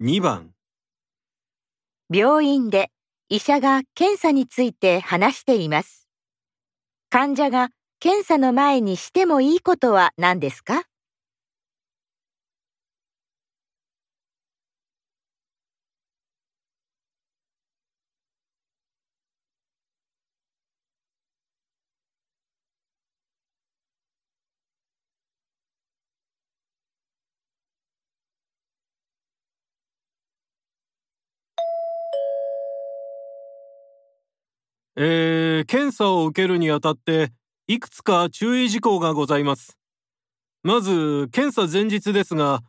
2番病院で医者が検査について話しています。患者が検査の前にしてもいいことは何ですか？えー、検査を受けるにあたっていくつか注意事項がございます。まず検査前日ですが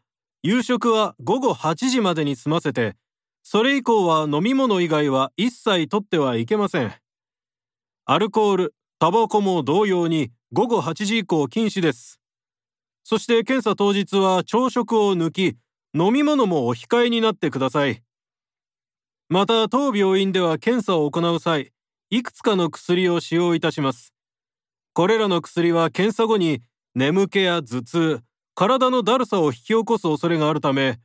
夕食は午後8時までに済ませてそれ以降は飲み物以外は一切取ってはいけません。アルコール、タバコも同様に午後8時以降禁止です。そして検査当日は朝食を抜き飲み物もお控えになってください。また当病院では検査を行う際いくつかの薬を使用いたします。これらの薬は検査後に眠気や頭痛、体のだるさを引き起こす恐れがあるため、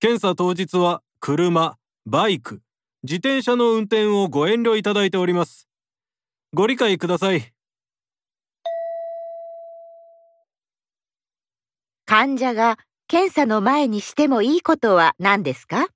検査当日は車、バイク、自転車の運転をご遠慮いただいております。ご理解ください。患者が検査の前にしてもいいことは何ですか？